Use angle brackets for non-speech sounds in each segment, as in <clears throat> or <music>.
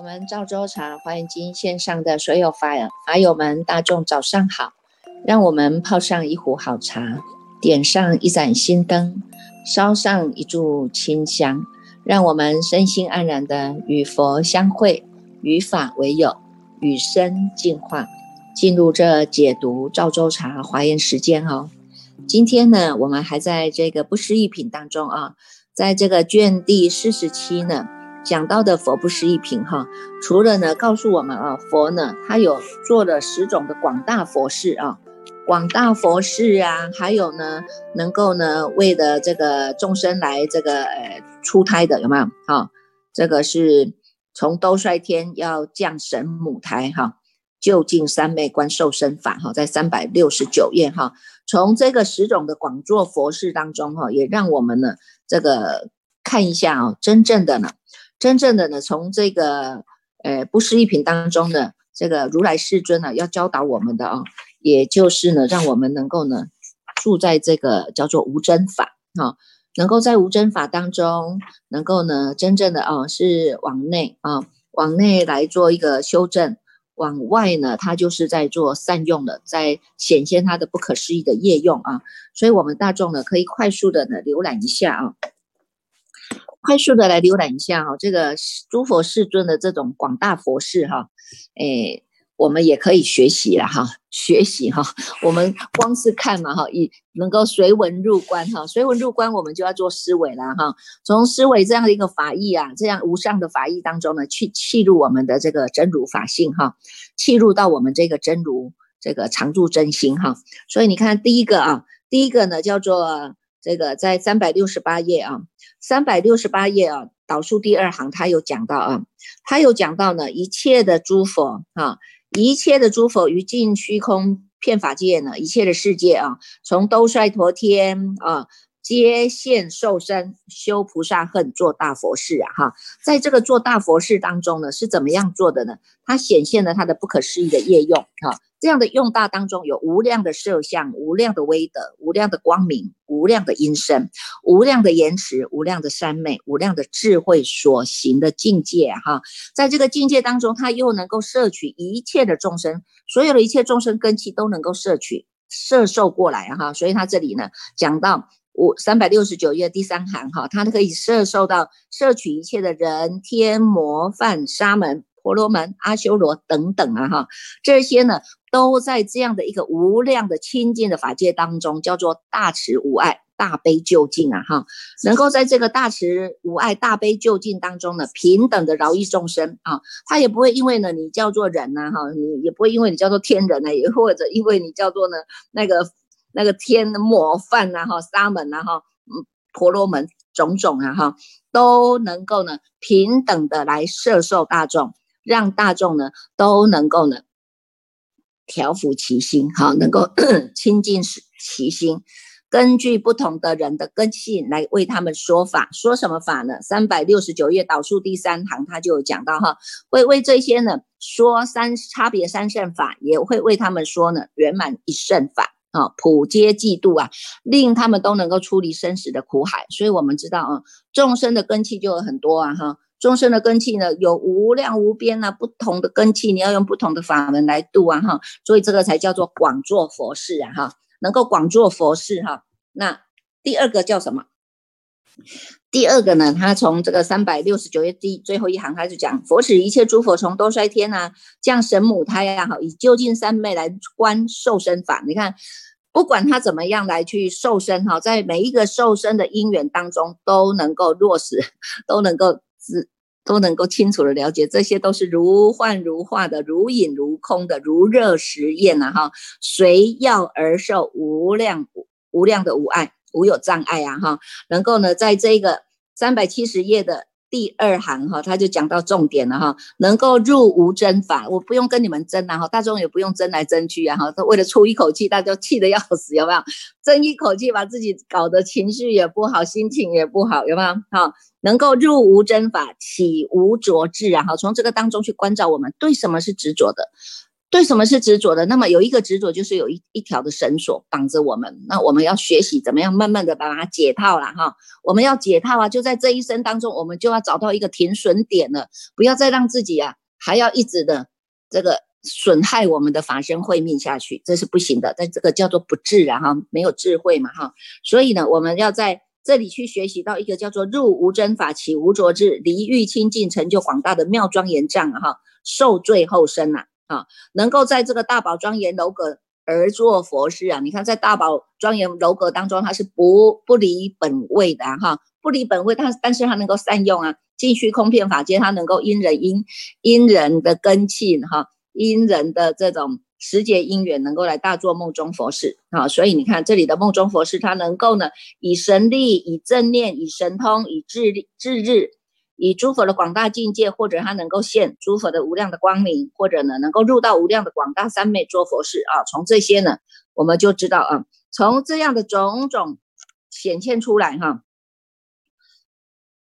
我们赵州茶华严经线上的所有法法友们，大众早上好！让我们泡上一壶好茶，点上一盏心灯，烧上一炷清香，让我们身心安然的与佛相会，与法为友，与生进化，进入这解读赵州茶华严时间哦。今天呢，我们还在这个不思议品当中啊，在这个卷第四十七呢。讲到的佛不是一品哈，除了呢告诉我们啊，佛呢他有做了十种的广大佛事啊，广大佛事啊，还有呢能够呢为的这个众生来这个呃出胎的有没有？哈，这个是从兜率天要降神母胎哈，就近三昧观受身法哈，在三百六十九页哈，从这个十种的广作佛事当中哈，也让我们呢这个看一下啊，真正的呢。真正的呢，从这个呃不思议品当中呢，这个如来世尊呢要教导我们的啊，也就是呢，让我们能够呢住在这个叫做无真法哈，能够在无真法当中，能够呢真正的啊是往内啊往内来做一个修正，往外呢它就是在做善用的，在显现它的不可思议的业用啊，所以我们大众呢可以快速的呢浏览一下啊。快速的来浏览一下哈，这个诸佛世尊的这种广大佛事哈，诶，我们也可以学习了哈，学习哈。我们光是看嘛哈，以能够随文入观哈，随文入观，我们就要做思维了哈。从思维这样的一个法义啊，这样无上的法义当中呢，去契入我们的这个真如法性哈，契入到我们这个真如这个常住真心哈。所以你看第一个啊，第一个呢叫做。这个在三百六十八页啊，三百六十八页啊，导数第二行，他有讲到啊，他有讲到呢，一切的诸佛啊，一切的诸佛于尽虚空遍法界呢，一切的世界啊，从兜率陀天啊，皆现受身修菩萨恨做大佛事啊，哈，在这个做大佛事当中呢，是怎么样做的呢？它显现了它的不可思议的业用啊。这样的用大当中有无量的色相、无量的威德、无量的光明、无量的音声、无量的言辞、无量的三昧、无量的智慧所行的境界哈，在这个境界当中，他又能够摄取一切的众生，所有的一切众生根器都能够摄取、摄受过来哈，所以他这里呢讲到五三百六十九页第三行哈，他可以摄受到摄取一切的人天魔梵沙门。婆罗门、阿修罗等等啊，哈，这些呢，都在这样的一个无量的清净的法界当中，叫做大慈无爱、大悲救尽啊，哈，能够在这个大慈无爱、大悲救尽当中呢，平等的饶益众生啊，他也不会因为呢你叫做人呐，哈，你也不会因为你叫做天人呢，也或者因为你叫做呢那个那个天的模范呐，哈，沙门呐，哈，嗯，婆罗门种种啊，哈，都能够呢平等的来摄受大众。让大众呢都能够呢调伏其心，好，能够 <clears throat> 清净其心。根据不同的人的根性来为他们说法，说什么法呢？三百六十九页导数第三行，他就有讲到哈，会为这些呢说三差别三圣法，也会为他们说呢圆满一圣法，啊，普皆嫉妒啊，令他们都能够出离生死的苦海。所以我们知道啊，众生的根器就有很多啊，哈。众生的根器呢，有无量无边啊，不同的根器，你要用不同的法门来度啊，哈，所以这个才叫做广做佛事啊，哈，能够广做佛事哈。那第二个叫什么？第二个呢，他从这个三百六十九页第最后一行开始讲，佛使一切诸佛从多衰天啊，降神母胎呀，哈，以究竟三昧来观受身法。你看，不管他怎么样来去受身哈，在每一个受身的因缘当中，都能够落实，都能够。是都能够清楚的了解，这些都是如幻如化的，如影如空的，如热实验呐哈，随要而受，无量无量的无碍，无有障碍啊哈，能够呢，在这个三百七十页的。第二行哈，他就讲到重点了哈，能够入无争法，我不用跟你们争啊哈，大众也不用争来争去啊哈，他为了出一口气，大家气得要死，有没有？争一口气把自己搞得情绪也不好，心情也不好，有没有？哈，能够入无争法，起无着智啊哈，从这个当中去关照我们对什么是执着的，对什么是执着的？那么有一个执着，就是有一一条的绳索绑着我们。那我们要学习怎么样慢慢的把它解套了哈。我们要解套啊，就在这一生当中，我们就要找到一个停损点了，不要再让自己啊还要一直的这个损害我们的法身慧命下去，这是不行的。但这个叫做不智啊哈，没有智慧嘛哈。所以呢，我们要在这里去学习到一个叫做入无真法，起无着智，离欲清净，成就广大的妙庄严障哈，受罪后生呐。啊，能够在这个大宝庄严楼阁而做佛事啊！你看，在大宝庄严楼阁当中，它是不不离本位的哈，不离本位，但但是它能够善用啊，尽虚空遍法界，它能够因人因因人的根气哈，因人的这种时节因缘，能够来大做梦中佛事啊！所以你看这里的梦中佛事，它能够呢，以神力、以正念、以神通、以智力、智日。以诸佛的广大境界，或者他能够现诸佛的无量的光明，或者呢能够入到无量的广大三昧做佛事啊。从这些呢，我们就知道啊，从这样的种种显现出来哈，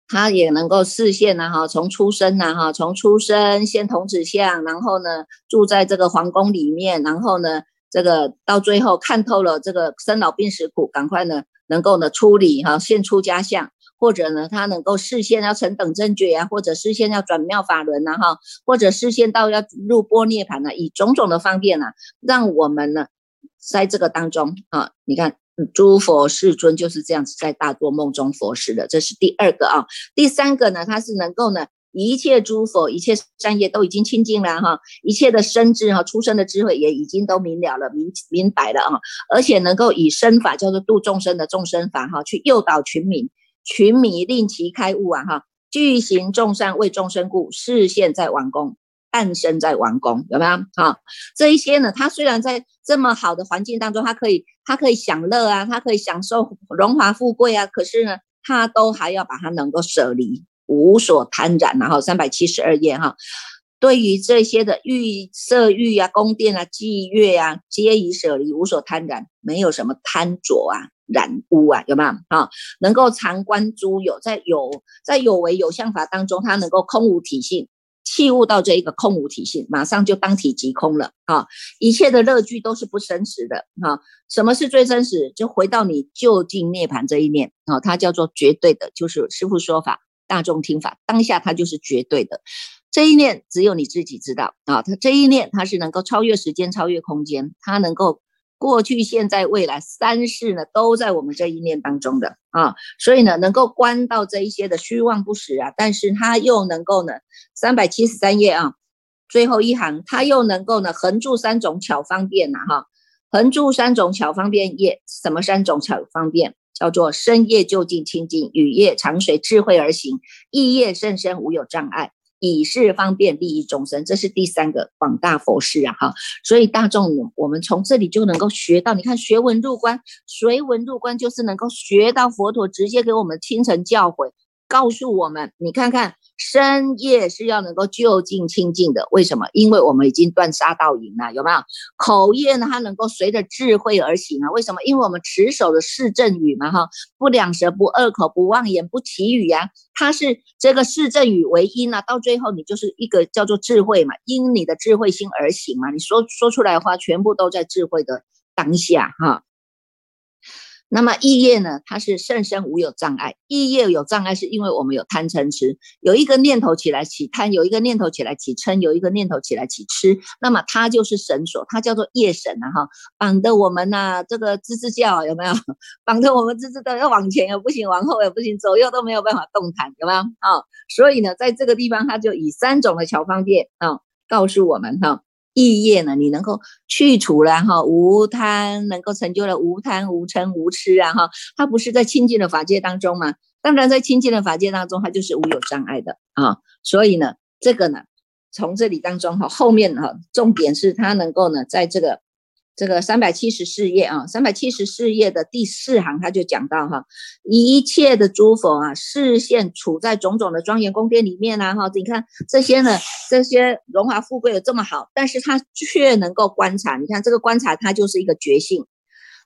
他也能够视现呐哈，从出生呐哈，从出生现童子相，然后呢住在这个皇宫里面，然后呢这个到最后看透了这个生老病死苦，赶快呢能够呢出离哈，现出家相。或者呢，他能够视线要成等正觉啊，或者视线要转妙法轮呐哈，或者视线到要入波涅盘呢，以种种的方便呢，让我们呢在这个当中啊，你看诸佛世尊就是这样子在大做梦中佛事的，这是第二个啊。第三个呢，他是能够呢一切诸佛一切善业都已经清净了哈，一切的生智哈出生的智慧也已经都明了了明明白了啊，而且能够以身法叫做度众生的众生法哈，去诱导群民。群迷令其开悟啊！哈，具行众善为众生故，视现在王宫，诞生在王宫，有没有？哈，这一些呢，他虽然在这么好的环境当中，他可以，他可以享乐啊，他可以享受荣华富贵啊，可是呢，他都还要把它能够舍离，无所贪染。然后三百七十二页哈，对于这些的欲色欲啊、宫殿啊、妓乐啊，皆已舍离，无所贪染，没有什么贪着啊。染污啊，有没有啊？能够常观诸有，在有在有为有相法当中，它能够空无体性，器悟到这一个空无体性，马上就当体即空了啊！一切的乐具都是不真实的啊！什么是最真实？就回到你就近涅盘这一念啊，它叫做绝对的，就是师父说法，大众听法，当下它就是绝对的，这一念只有你自己知道啊！它这一念它是能够超越时间，超越空间，它能够。过去、现在、未来三世呢，都在我们这一念当中的啊，所以呢，能够观到这一些的虚妄不实啊，但是它又能够呢，三百七十三页啊，最后一行，它又能够呢，横住三种巧方便呐哈，横住三种巧方便业，什么三种巧方便？叫做深夜就近清净，雨夜长随智慧而行，意业甚深无有障碍。以是方便利益众生，这是第三个广大佛事啊！哈，所以大众，我们从这里就能够学到，你看学文入观，随文入观就是能够学到佛陀直接给我们亲承教诲，告诉我们，你看看。深夜是要能够就近清净的，为什么？因为我们已经断杀道淫了，有没有？口业呢？它能够随着智慧而行啊？为什么？因为我们持守的是正语嘛，哈，不两舌，不恶口，不妄言，不绮语呀。它是这个是正语为因啊，到最后你就是一个叫做智慧嘛，因你的智慧心而行嘛。你说说出来的话，全部都在智慧的当下，哈。那么意业呢？它是甚深无有障碍。意业有障碍，是因为我们有贪嗔痴，有一个念头起来起贪，有一个念头起来起嗔，有一个念头起来起痴。那么它就是绳索，它叫做业绳啊！哈，绑得我们呐，这个吱吱叫有没有？<laughs> 绑得我们吱吱的要往前也不行，往后也不行，左右都没有办法动弹，有没有？啊，所以呢，在这个地方，它就以三种的巧方便啊，告诉我们哈。意业呢，你能够去除了哈无贪，能够成就了无贪无嗔无痴啊哈，它不是在清净的法界当中吗？当然在清净的法界当中，它就是无有障碍的啊。所以呢，这个呢，从这里当中哈，后面哈，重点是它能够呢，在这个。这个三百七十四页啊，三百七十四页的第四行，他就讲到哈，一切的诸佛啊，视线处在种种的庄严宫殿里面啊，哈，你看这些呢，这些荣华富贵有这么好，但是他却能够观察，你看这个观察，它就是一个觉性，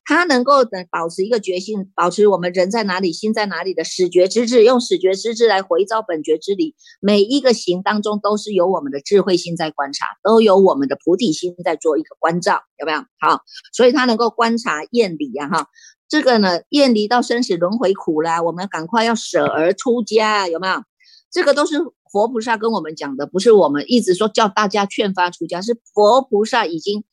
他能够的保持一个决心，保持我们人在哪里，心在哪里的始觉之智，用始觉之智来回照本觉之理。每一个行当中都是有我们的智慧心在观察，都有我们的菩提心在做一个关照，有没有？好，所以他能够观察厌离呀，哈，这个呢，厌离到生死轮回苦啦，我们赶快要舍而出家，有没有？这个都是佛菩萨跟我们讲的，不是我们一直说叫大家劝发出家，是佛菩萨已经。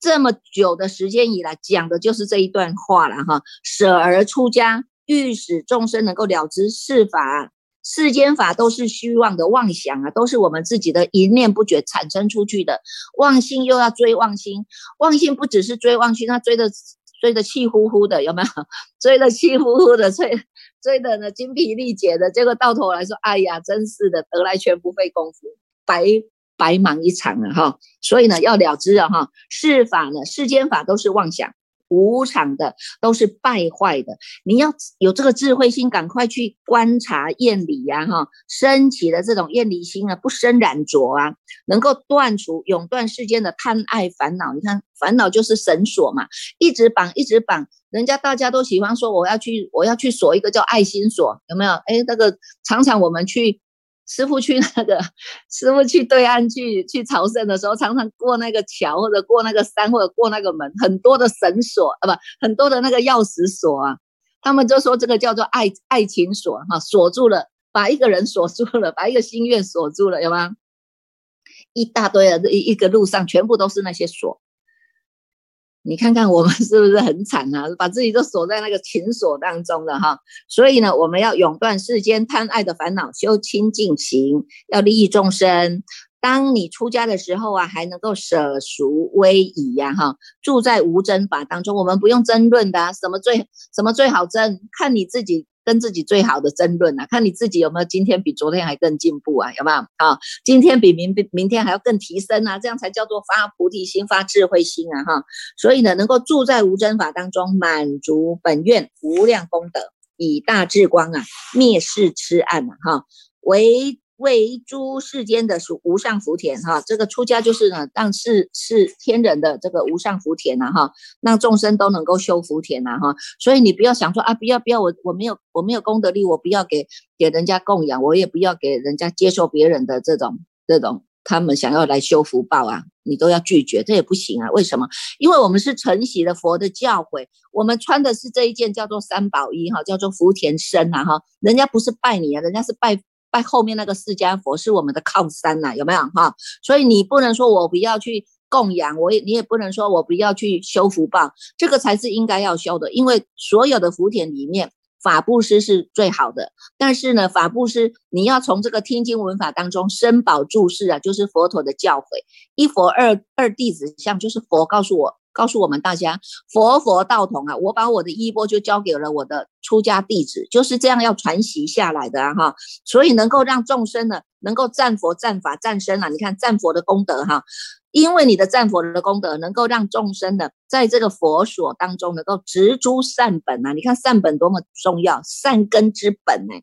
这么久的时间以来，讲的就是这一段话了哈。舍而出家，欲使众生能够了知世法、世间法都是虚妄的妄想啊，都是我们自己的一念不觉产生出去的妄心，又要追妄心，妄心不只是追妄心，他追的追的气呼呼的，有没有？<laughs> 追的气呼呼的，追追的呢精疲力竭的，结果到头来说，哎呀，真是的，得来全不费功夫，白。白忙一场了哈，所以呢要了之了哈，世法呢世间法都是妄想，无常的都是败坏的。你要有这个智慧心，赶快去观察厌离呀哈，升起的这种厌离心啊，不生染着啊，能够断除永断世间的贪爱烦恼。你看烦恼就是绳索嘛，一直绑一直绑，人家大家都喜欢说我要去我要去锁一个叫爱心锁，有没有？哎，那个常常我们去。师傅去那个，师傅去对岸去去朝圣的时候，常常过那个桥，或者过那个山，或者过那个门，很多的绳索啊，不，很多的那个钥匙锁啊，他们就说这个叫做爱爱情锁哈，锁住了，把一个人锁住了，把一个心愿锁住了，有吗？一大堆的，一一个路上全部都是那些锁。你看看我们是不是很惨啊？把自己都锁在那个情锁当中了哈。所以呢，我们要永断世间贪爱的烦恼，修清净行，要利益众生。当你出家的时候啊，还能够舍俗威仪呀哈，住在无争法当中。我们不用争论的，什么最什么最好争，看你自己。跟自己最好的争论啊，看你自己有没有今天比昨天还更进步啊，有没有啊？今天比明明天还要更提升啊，这样才叫做发菩提心、发智慧心啊，哈。所以呢，能够住在无争法当中，满足本愿无量功德，以大智光啊，灭世痴暗啊，哈，为。为诸世间的属无上福田哈，这个出家就是呢，让是是天人的这个无上福田呐哈，让众生都能够修福田呐哈，所以你不要想说啊，不要不要，我我没有我没有功德力，我不要给给人家供养，我也不要给人家接受别人的这种这种，他们想要来修福报啊，你都要拒绝，这也不行啊。为什么？因为我们是承袭了佛的教诲，我们穿的是这一件叫做三宝衣哈，叫做福田身呐哈，人家不是拜你啊，人家是拜。拜后面那个释迦佛是我们的靠山呐，有没有哈？所以你不能说我不要去供养，我也你也不能说我不要去修福报，这个才是应该要修的。因为所有的福田里面，法布施是最好的。但是呢，法布施你要从这个听经文法当中深宝注释啊，就是佛陀的教诲，一佛二二弟子像，就是佛告诉我。告诉我们大家，佛佛道同啊！我把我的衣钵就交给了我的出家弟子，就是这样要传习下来的哈。所以能够让众生呢，能够赞佛、赞法、赞身啊！你看赞佛的功德哈，因为你的赞佛的功德，能够让众生呢，在这个佛所当中能够植诸善本啊！你看善本多么重要，善根之本呢？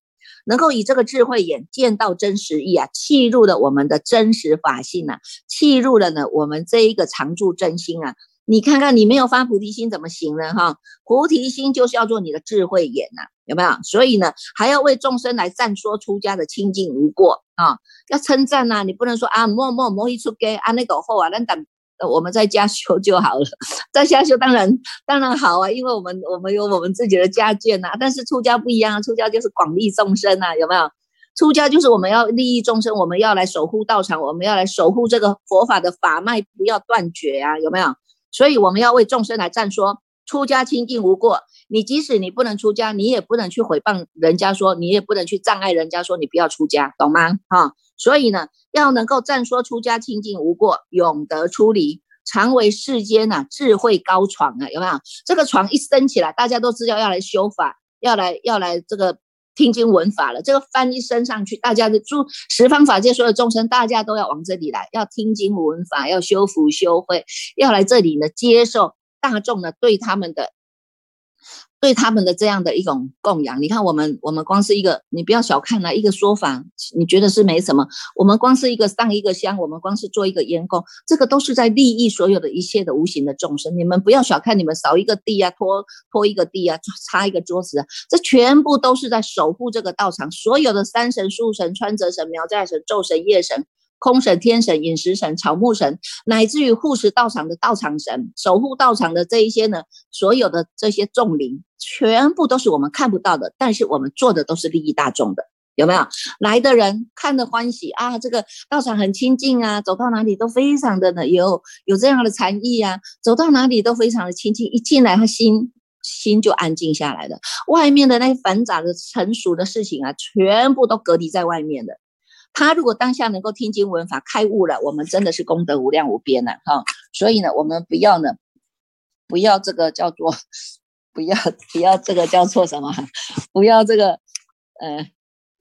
能够以这个智慧眼见到真实意啊，契入了我们的真实法性啊，契入了呢我们这一个常住真心啊。你看看，你没有发菩提心怎么行呢？哈，菩提心就是要做你的智慧眼呐，有没有？所以呢，还要为众生来赞说出家的清净无过啊，要称赞呐。你不能说啊，莫莫莫一出给啊那个后啊，那等我们在家修就好了，<laughs> 在家修当然当然好啊，因为我们我们有我们自己的家眷呐。但是出家不一样啊，出家就是广利众生呐，有没有？出家就是我们要利益众生，我们要来守护道场，我们要来守护这个佛法的法脉不要断绝啊，有没有？所以我们要为众生来赞说，出家清净无过。你即使你不能出家，你也不能去诽谤人家说，你也不能去障碍人家说你不要出家，懂吗？哈，所以呢，要能够赞说出家清净无过，永得出离，常为世间呐智慧高床啊，有没有？这个床一升起来，大家都知道要来修法，要来要来这个。听经闻法了，这个翻一升上去，大家的诸十方法界所有众生，大家都要往这里来，要听经闻法，要修福修慧，要来这里呢，接受大众呢对他们的对他们的这样的一种供养，你看我们我们光是一个，你不要小看了一个说法，你觉得是没什么。我们光是一个上一个香，我们光是做一个烟供，这个都是在利益所有的一切的无形的众生。你们不要小看你们扫一个地啊，拖拖一个地啊，擦一个桌子啊，这全部都是在守护这个道场。所有的山神、树神、川泽神、苗寨神、昼神、夜神。空神、天神、饮食神、草木神，乃至于护持道场的道场神、守护道场的这一些呢，所有的这些众灵，全部都是我们看不到的，但是我们做的都是利益大众的，有没有？来的人看的欢喜啊，这个道场很清净啊，走到哪里都非常的呢，有有这样的禅意啊，走到哪里都非常的清净，一进来他心心就安静下来了，外面的那些繁杂的成熟的事情啊，全部都隔离在外面的。他如果当下能够听经闻法开悟了，我们真的是功德无量无边了哈。所以呢，我们不要呢，不要这个叫做，<laughs> 不要不要这个叫做什么，不要这个呃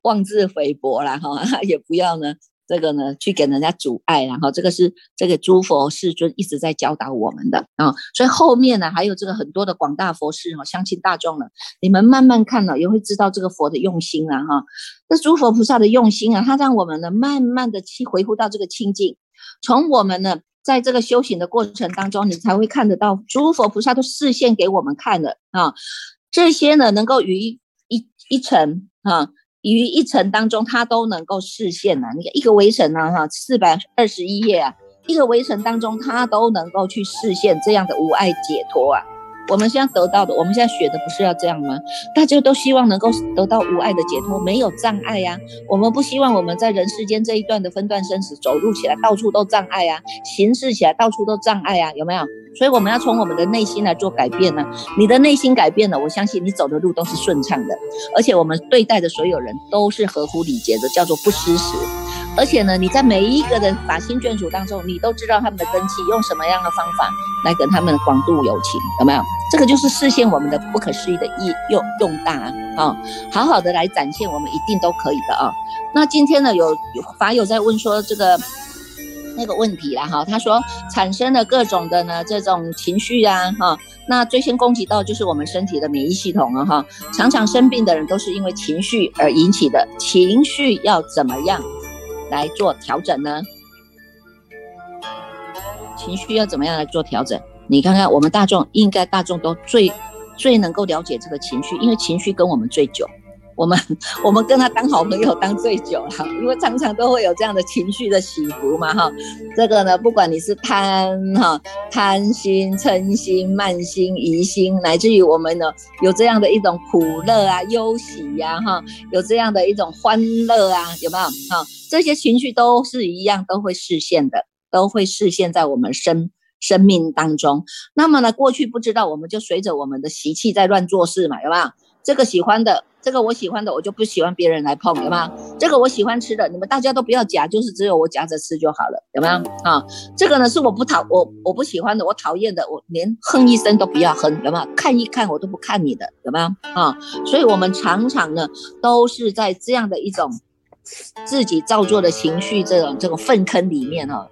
妄自菲薄了哈，也不要呢。这个呢，去给人家阻碍，然后这个是这个诸佛世尊一直在教导我们的啊，所以后面呢还有这个很多的广大佛事哦，相信大众呢，你们慢慢看了也会知道这个佛的用心啊哈，这诸佛菩萨的用心啊，他让我们呢慢慢的去回复到这个清净，从我们呢在这个修行的过程当中，你才会看得到诸佛菩萨都示现给我们看的啊，这些呢能够于一一层啊。于一层当中，他都能够视现呐。你看一个围城呢，哈，四百二十一页啊，一个围城当中，他都能够去视现这样的无爱解脱啊。我们现在得到的，我们现在学的不是要这样吗？大家都希望能够得到无爱的解脱，没有障碍呀。我们不希望我们在人世间这一段的分段生死，走路起来到处都障碍呀，行事起来到处都障碍呀，有没有？所以我们要从我们的内心来做改变呢。你的内心改变了，我相信你走的路都是顺畅的，而且我们对待的所有人都是合乎礼节的，叫做不失时。而且呢，你在每一个的法心眷属当中，你都知道他们的根基，用什么样的方法来跟他们广度友情，有没有？这个就是实现我们的不可思议的意用用大啊，好好的来展现，我们一定都可以的啊。那今天呢，有法友在问说这个。那个问题啦哈，他说产生了各种的呢这种情绪啊哈，那最先攻击到就是我们身体的免疫系统了哈，常常生病的人都是因为情绪而引起的，情绪要怎么样来做调整呢？情绪要怎么样来做调整？你看看我们大众，应该大众都最最能够了解这个情绪，因为情绪跟我们最久。我们 <laughs> 我们跟他当好朋友当最久了，<laughs> 因为常常都会有这样的情绪的起伏嘛哈。这个呢，不管你是贪哈贪心、嗔心、慢心、疑心，乃至于我们呢有这样的一种苦乐啊、忧喜呀哈，有这样的一种欢乐啊，有没有哈？这些情绪都是一样，都会实现的，都会实现在我们生生命当中。那么呢，过去不知道，我们就随着我们的习气在乱做事嘛，有没有？这个喜欢的。这个我喜欢的，我就不喜欢别人来碰，有吗？这个我喜欢吃的，你们大家都不要夹，就是只有我夹着吃就好了，有没有？啊，这个呢是我不讨我我不喜欢的，我讨厌的，我连哼一声都不要哼，有没有？看一看我都不看你的，有没有？啊，所以我们常常呢都是在这样的一种自己造作的情绪这种这种粪坑里面哈。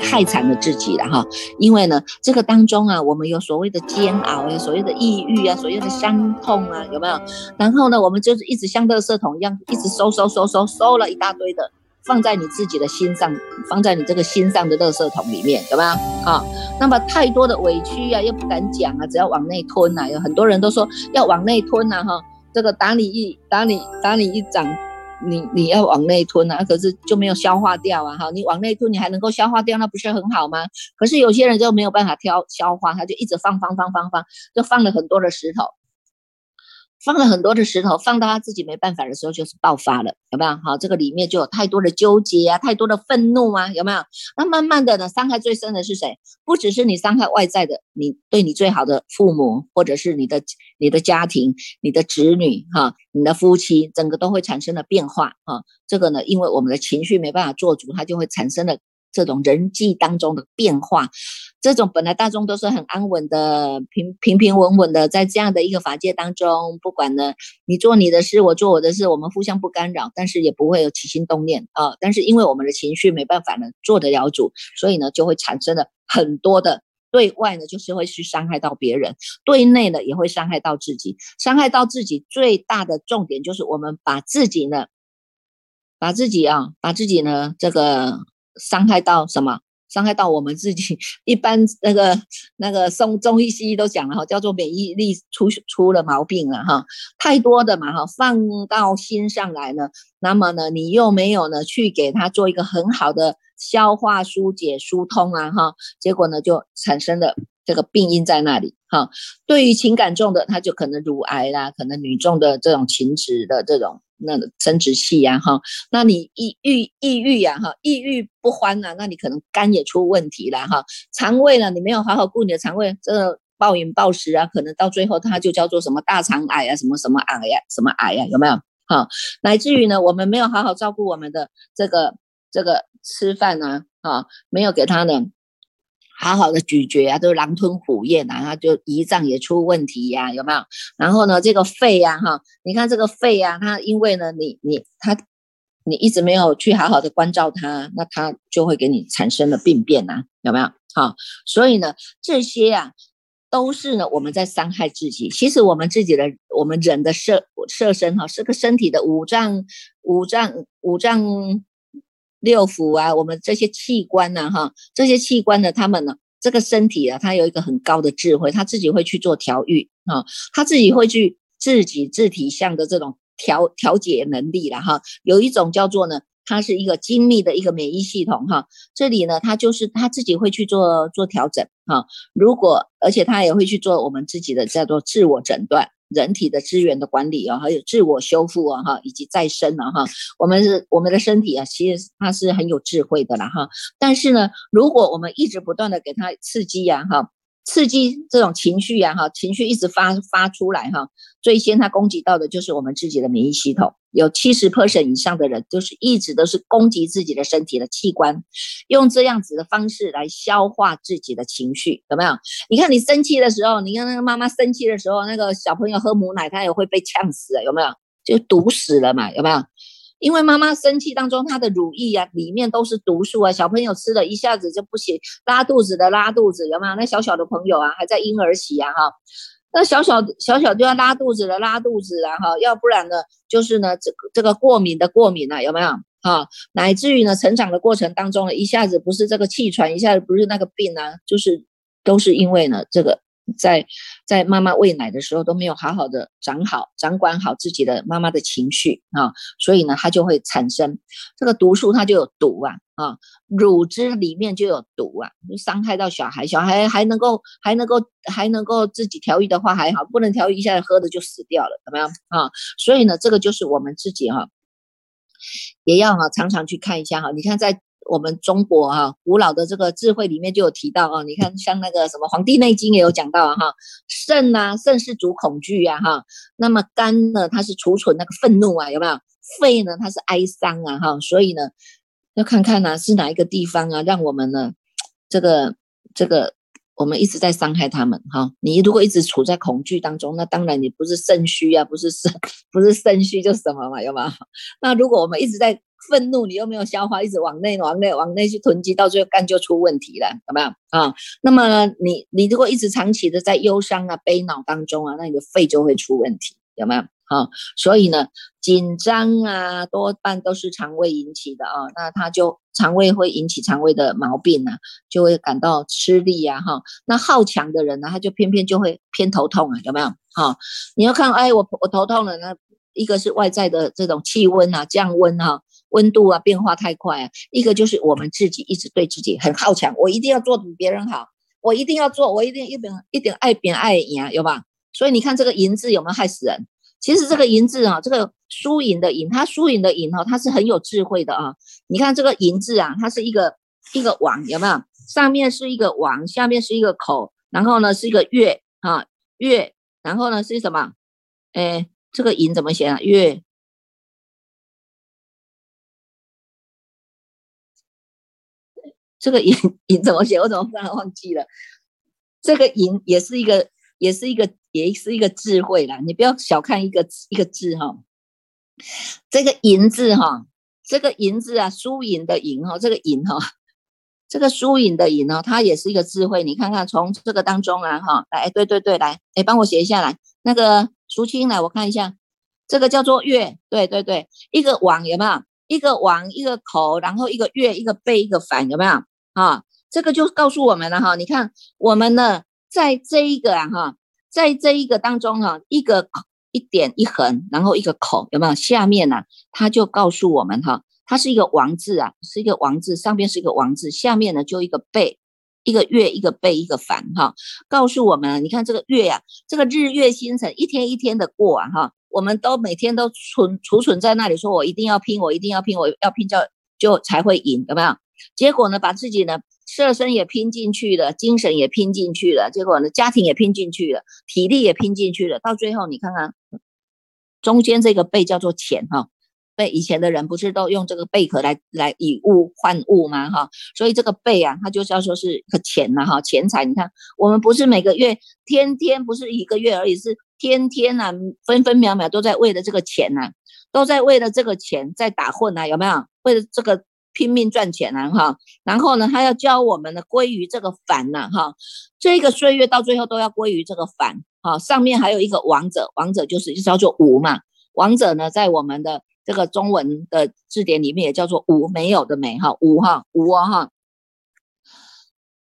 害惨了自己了哈，因为呢，这个当中啊，我们有所谓的煎熬，有所谓的抑郁啊，所谓的伤痛啊，有没有？然后呢，我们就是一直像垃圾桶一样，一直收收收收收了一大堆的，放在你自己的心上，放在你这个心上的垃圾桶里面，有没有？啊，那么太多的委屈呀，又不敢讲啊，只要往内吞呐，有很多人都说要往内吞呐，哈，这个打你一打你打你一掌。你你要往内吞啊，可是就没有消化掉啊，哈，你往内吞，你还能够消化掉，那不是很好吗？可是有些人就没有办法挑消化，他就一直放放放放放，就放了很多的石头。放了很多的石头，放到他自己没办法的时候，就是爆发了，有没有？好，这个里面就有太多的纠结啊，太多的愤怒啊，有没有？那慢慢的呢，伤害最深的是谁？不只是你伤害外在的，你对你最好的父母，或者是你的你的家庭、你的子女，哈，你的夫妻，整个都会产生了变化啊。这个呢，因为我们的情绪没办法做主，它就会产生了。这种人际当中的变化，这种本来大众都是很安稳的、平平平稳稳的，在这样的一个法界当中，不管呢你做你的事，我做我的事，我们互相不干扰，但是也不会有起心动念啊。但是因为我们的情绪没办法呢做得了主，所以呢就会产生了很多的对外呢就是会去伤害到别人，对内呢也会伤害到自己。伤害到自己最大的重点就是我们把自己呢，把自己啊，把自己呢这个伤害到什么？伤害到我们自己，<laughs> 一般那个那个中中医西医都讲了哈，叫做免疫力出出了毛病了哈，太多的嘛哈，放到心上来呢，那么呢，你又没有呢去给他做一个很好的消化、疏解、疏通啊哈，结果呢就产生了这个病因在那里哈。对于情感重的，他就可能乳癌啦，可能女重的这种情执的这种。那生殖器呀，哈，那你抑郁抑郁呀，哈，抑郁不欢呐，那你可能肝也出问题了，哈，肠胃呢，你没有好好顾你的肠胃，这个暴饮暴食啊，可能到最后它就叫做什么大肠癌啊，什么什么癌呀，什么癌呀，有没有？哈，乃至于呢，我们没有好好照顾我们的这个这个吃饭呢，啊，没有给他呢。好好的咀嚼啊，都狼吞虎咽啊，它就胰脏也出问题呀，有没有？然后呢，这个肺呀，哈，你看这个肺呀，它因为呢，你你它，你一直没有去好好的关照它，那它就会给你产生了病变呐，有没有？好，所以呢，这些啊，都是呢我们在伤害自己。其实我们自己的，我们人的设设身哈，是个身体的五脏五脏五脏。六腑啊，我们这些器官呢，哈，这些器官呢，他们呢，这个身体啊，它有一个很高的智慧，他自己会去做调育啊，他自己会去自己自体相的这种调调节能力了哈。有一种叫做呢，它是一个精密的一个免疫系统哈，这里呢，它就是他自己会去做做调整哈。如果而且他也会去做我们自己的叫做自我诊断。人体的资源的管理啊，还有自我修复啊，哈，以及再生啊，哈，我们是我们的身体啊，其实它是很有智慧的啦，哈。但是呢，如果我们一直不断的给它刺激呀，哈。刺激这种情绪呀，哈，情绪一直发发出来哈，最先它攻击到的就是我们自己的免疫系统，有七十 percent 以上的人就是一直都是攻击自己的身体的器官，用这样子的方式来消化自己的情绪，有没有？你看你生气的时候，你看那个妈妈生气的时候，那个小朋友喝母奶，他也会被呛死，有没有？就毒死了嘛，有没有？因为妈妈生气当中，她的乳液啊，里面都是毒素啊，小朋友吃了一下子就不行，拉肚子的拉肚子，有没有？那小小的朋友啊，还在婴儿期啊，哈，那小小小小就要拉肚子的拉肚子啊，哈，要不然呢，就是呢，这个这个过敏的过敏啊，有没有？哈，乃至于呢，成长的过程当中呢，一下子不是这个气喘，一下子不是那个病啊，就是都是因为呢，这个。在在妈妈喂奶的时候都没有好好的掌好掌管好自己的妈妈的情绪啊，所以呢，它就会产生这个毒素，它就有毒啊啊，乳汁里面就有毒啊，就伤害到小孩，小孩还能够还能够还能够自己调育的话还好，不能调育一下喝的就死掉了，怎么样啊？所以呢，这个就是我们自己哈，也要哈常常去看一下哈，你看在。我们中国哈古老的这个智慧里面就有提到啊，你看像那个什么《黄帝内经》也有讲到啊哈，肾呐，肾是主恐惧呀哈，那么肝呢，它是储存那个愤怒啊，有没有？肺呢，它是哀伤啊哈，所以呢，要看看呢是哪一个地方啊，让我们呢这个这个我们一直在伤害他们哈。你如果一直处在恐惧当中，那当然你不是肾虚啊，不是肾不是肾虚就什么嘛，有没有？<laughs> 那如果我们一直在愤怒，你又没有消化，一直往内、往内、往内去囤积，到最后肝就出问题了，有没有啊？那么你你如果一直长期的在忧伤啊、悲恼当中啊，那你的肺就会出问题，有没有啊？所以呢，紧张啊，多半都是肠胃引起的啊，那他就肠胃会引起肠胃的毛病啊，就会感到吃力呀，哈。那好强的人呢，他就偏偏就会偏头痛啊，有没有？哈，你要看，哎，我我头痛了，那一个是外在的这种气温啊，降温哈。温度啊，变化太快啊！一个就是我们自己一直对自己很好强，我一定要做比别人好，我一定要做，我一定一点一点爱别人爱赢，有吧？所以你看这个赢字有没有害死人？其实这个银字啊，这个输赢的赢，它输赢的赢哈，它是很有智慧的啊！你看这个银字啊，它是一个一个王，有没有？上面是一个王，下面是一个口，然后呢是一个月啊月，然后呢是什么？哎，这个银怎么写啊？月。这个银银怎么写？我怎么突然忘记了？这个银也是一个，也是一个，也是一个智慧啦。你不要小看一个一个字哈。这个银字哈，这个银字啊，输赢的赢哈，这个赢哈，这个输赢的赢哦，它也是一个智慧。你看看从这个当中啊，哈，来，对对对，来，哎，帮我写下来。那个淑清来，我看一下，这个叫做月，对对对，一个往有没有？一个往一个口，然后一个月，一个背，一个反，有没有？啊，这个就告诉我们了哈。你看我们呢，在这一个啊哈，在这一个当中哈，一个一点一横，然后一个口，有没有？下面呢，它就告诉我们哈。它是一个王字啊，是一个王字，上边是一个王字，下面呢就一个背，一个月，一个背，一个凡哈，告诉我们，你看这个月呀，这个日月星辰一天一天的过啊哈，我们都每天都存储存在那里，说我一定要拼，我一定要拼，我要拼就就才会赢，有没有？结果呢，把自己呢色身也拼进去了，精神也拼进去了，结果呢家庭也拼进去了，体力也拼进去了，到最后你看看中间这个贝叫做钱哈。被以前的人不是都用这个贝壳来来以物换物吗？哈，所以这个贝啊，它就是要说是个钱呐，哈，钱财。你看，我们不是每个月天天不是一个月而已，是天天呐，分分秒秒都在为了这个钱呐，都在为了这个钱在打混呐，有没有？为了这个拼命赚钱啊，哈。然后呢，他要教我们的归于这个反呐，哈，这个岁月到最后都要归于这个反，哈。上面还有一个王者，王者就是就叫做无嘛，王者呢在我们的。这个中文的字典里面也叫做无没有的没哈无哈无啊哈，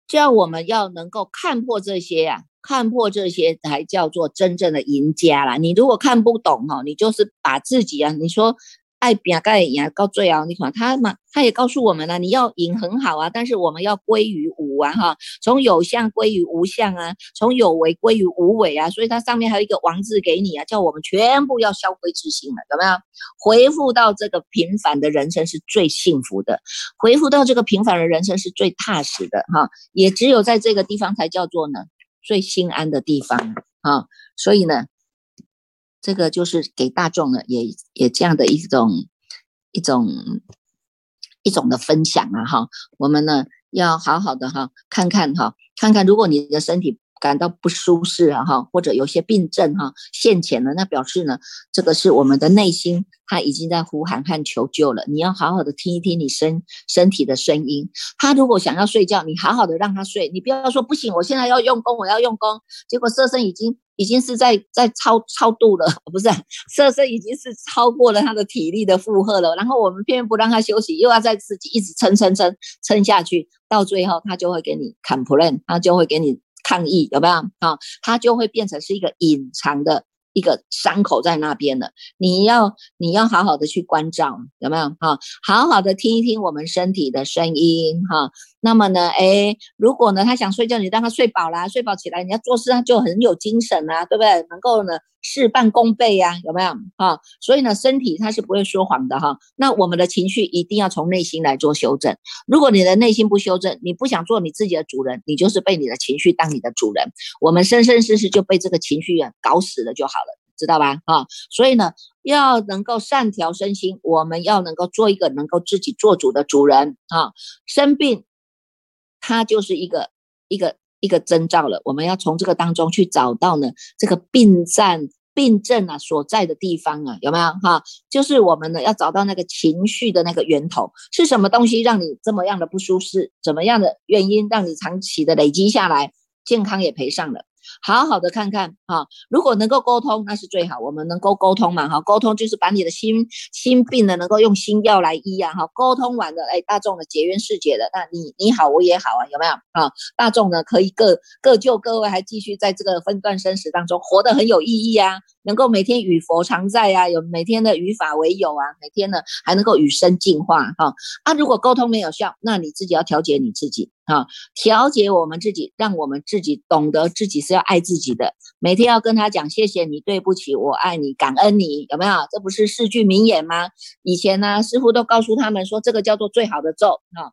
叫我们要能够看破这些呀，看破这些才叫做真正的赢家啦。你如果看不懂哈，你就是把自己啊，你说。爱比啊，盖赢啊，告最啊！你看他嘛，他也告诉我们了，你要赢很好啊，但是我们要归于无啊，哈，从有相归于无相啊，从有为归于无为啊，所以它上面还有一个王字给你啊，叫我们全部要消灰之心了，有没有？回复到这个平凡的人生是最幸福的，回复到这个平凡的人生是最踏实的，哈，也只有在这个地方才叫做呢最心安的地方啊，所以呢。这个就是给大众呢，也也这样的一种一种一种的分享啊，哈，我们呢要好好的哈，看看哈，看看如果你的身体。感到不舒适啊哈，或者有些病症哈现前了，那表示呢，这个是我们的内心，他已经在呼喊和求救了。你要好好的听一听你身身体的声音。他如果想要睡觉，你好好的让他睡，你不要说不行，我现在要用功，我要用功。结果色身已经已经是在在超超度了，<laughs> 不是色身已经是超过了他的体力的负荷了。然后我们偏偏不让他休息，又要在自己一直撑撑撑撑下去，到最后他就会给你砍 plan，他就会给你。抗议有没有啊？他就会变成是一个隐藏的一个伤口在那边了。你要你要好好的去关照，有没有哈？好好的听一听我们身体的声音哈。那么呢，哎，如果呢他想睡觉，你让他睡饱啦，睡饱起来，你要做事他就很有精神啊，对不对？能够呢事半功倍呀，有没有哈？所以呢，身体它是不会说谎的哈。那我们的情绪一定要从内心来做修正。如果你的内心不修正，你不想做你自己的主人，你就是被你的情绪当你的主人。我们生生世世就被这个情绪啊搞死了就好了，知道吧？哈，所以呢，要能够善调身心，我们要能够做一个能够自己做主的主人啊。生病。它就是一个一个一个征兆了，我们要从这个当中去找到呢这个病症病症啊所在的地方啊，有没有哈？就是我们呢要找到那个情绪的那个源头是什么东西让你这么样的不舒适，怎么样的原因让你长期的累积下来，健康也赔上了。好好的看看哈，如果能够沟通，那是最好。我们能够沟通嘛哈？沟通就是把你的心心病呢，能够用心药来医啊哈。沟通完了，哎，大众的结缘世界的，那你你好我也好啊，有没有啊？大众呢可以各各就各位，还继续在这个分段生死当中活得很有意义啊。能够每天与佛常在啊，有每天的与法为友啊，每天呢还能够与生进化哈。啊，如果沟通没有效，那你自己要调节你自己啊，调节我们自己，让我们自己懂得自己是要爱自己的。每天要跟他讲谢谢你，对不起，我爱你，感恩你，有没有？这不是四句名言吗？以前呢，师傅都告诉他们说，这个叫做最好的咒啊。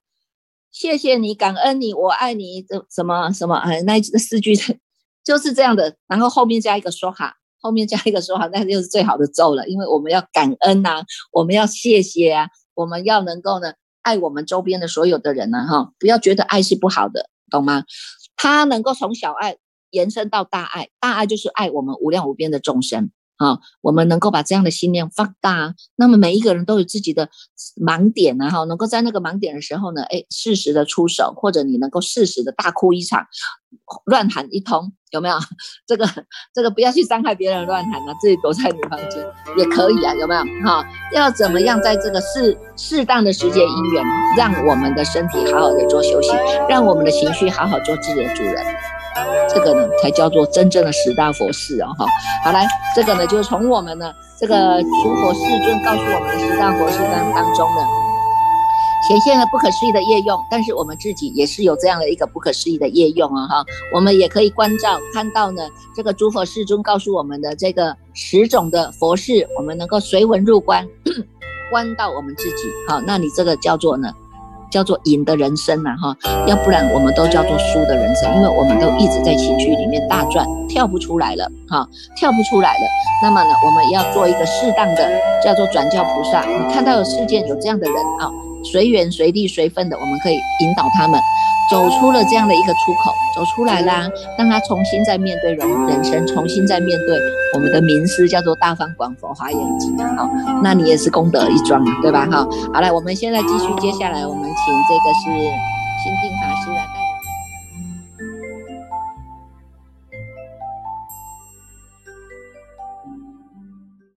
谢谢你，感恩你，我爱你，这什么什么哎，那四句就是这样的，然后后面加一个说哈。后面加一个说哈，那就是最好的咒了，因为我们要感恩呐，我们要谢谢啊，我们要能够呢爱我们周边的所有的人呢，哈，不要觉得爱是不好的，懂吗？他能够从小爱延伸到大爱，大爱就是爱我们无量无边的众生，啊，我们能够把这样的心念放大，那么每一个人都有自己的盲点啊，哈，能够在那个盲点的时候呢，哎，适时的出手，或者你能够适时的大哭一场，乱喊一通，有没有？<laughs> 这个这个不要去伤害别人，乱喊啊，自己躲在女房间也可以啊，有没有？哈，要怎么样在这个适适当的时间因缘，让我们的身体好好的做休息，让我们的情绪好好做自己的主人。这个呢，才叫做真正的十大佛事哦，哈。好来，这个呢，就是从我们呢这个诸佛世尊告诉我们的十大佛事当当中呢，显现了不可思议的业用。但是我们自己也是有这样的一个不可思议的业用啊，哈。我们也可以关照看到呢，这个诸佛世尊告诉我们的这个十种的佛事，我们能够随文入观，<coughs> 观到我们自己。好，那你这个叫做呢？叫做赢的人生呐，哈，要不然我们都叫做输的人生，因为我们都一直在情绪里面大转，跳不出来了，哈，跳不出来了。那么呢，我们要做一个适当的，叫做转教菩萨。你看到有世界有这样的人啊，随缘随地随分的，我们可以引导他们。走出了这样的一个出口，走出来啦，让他重新再面对人人生，重新再面对我们的名师，叫做大方广佛华严经好，那你也是功德一桩，对吧？哈，好了，我们现在继续，接下来我们请这个是。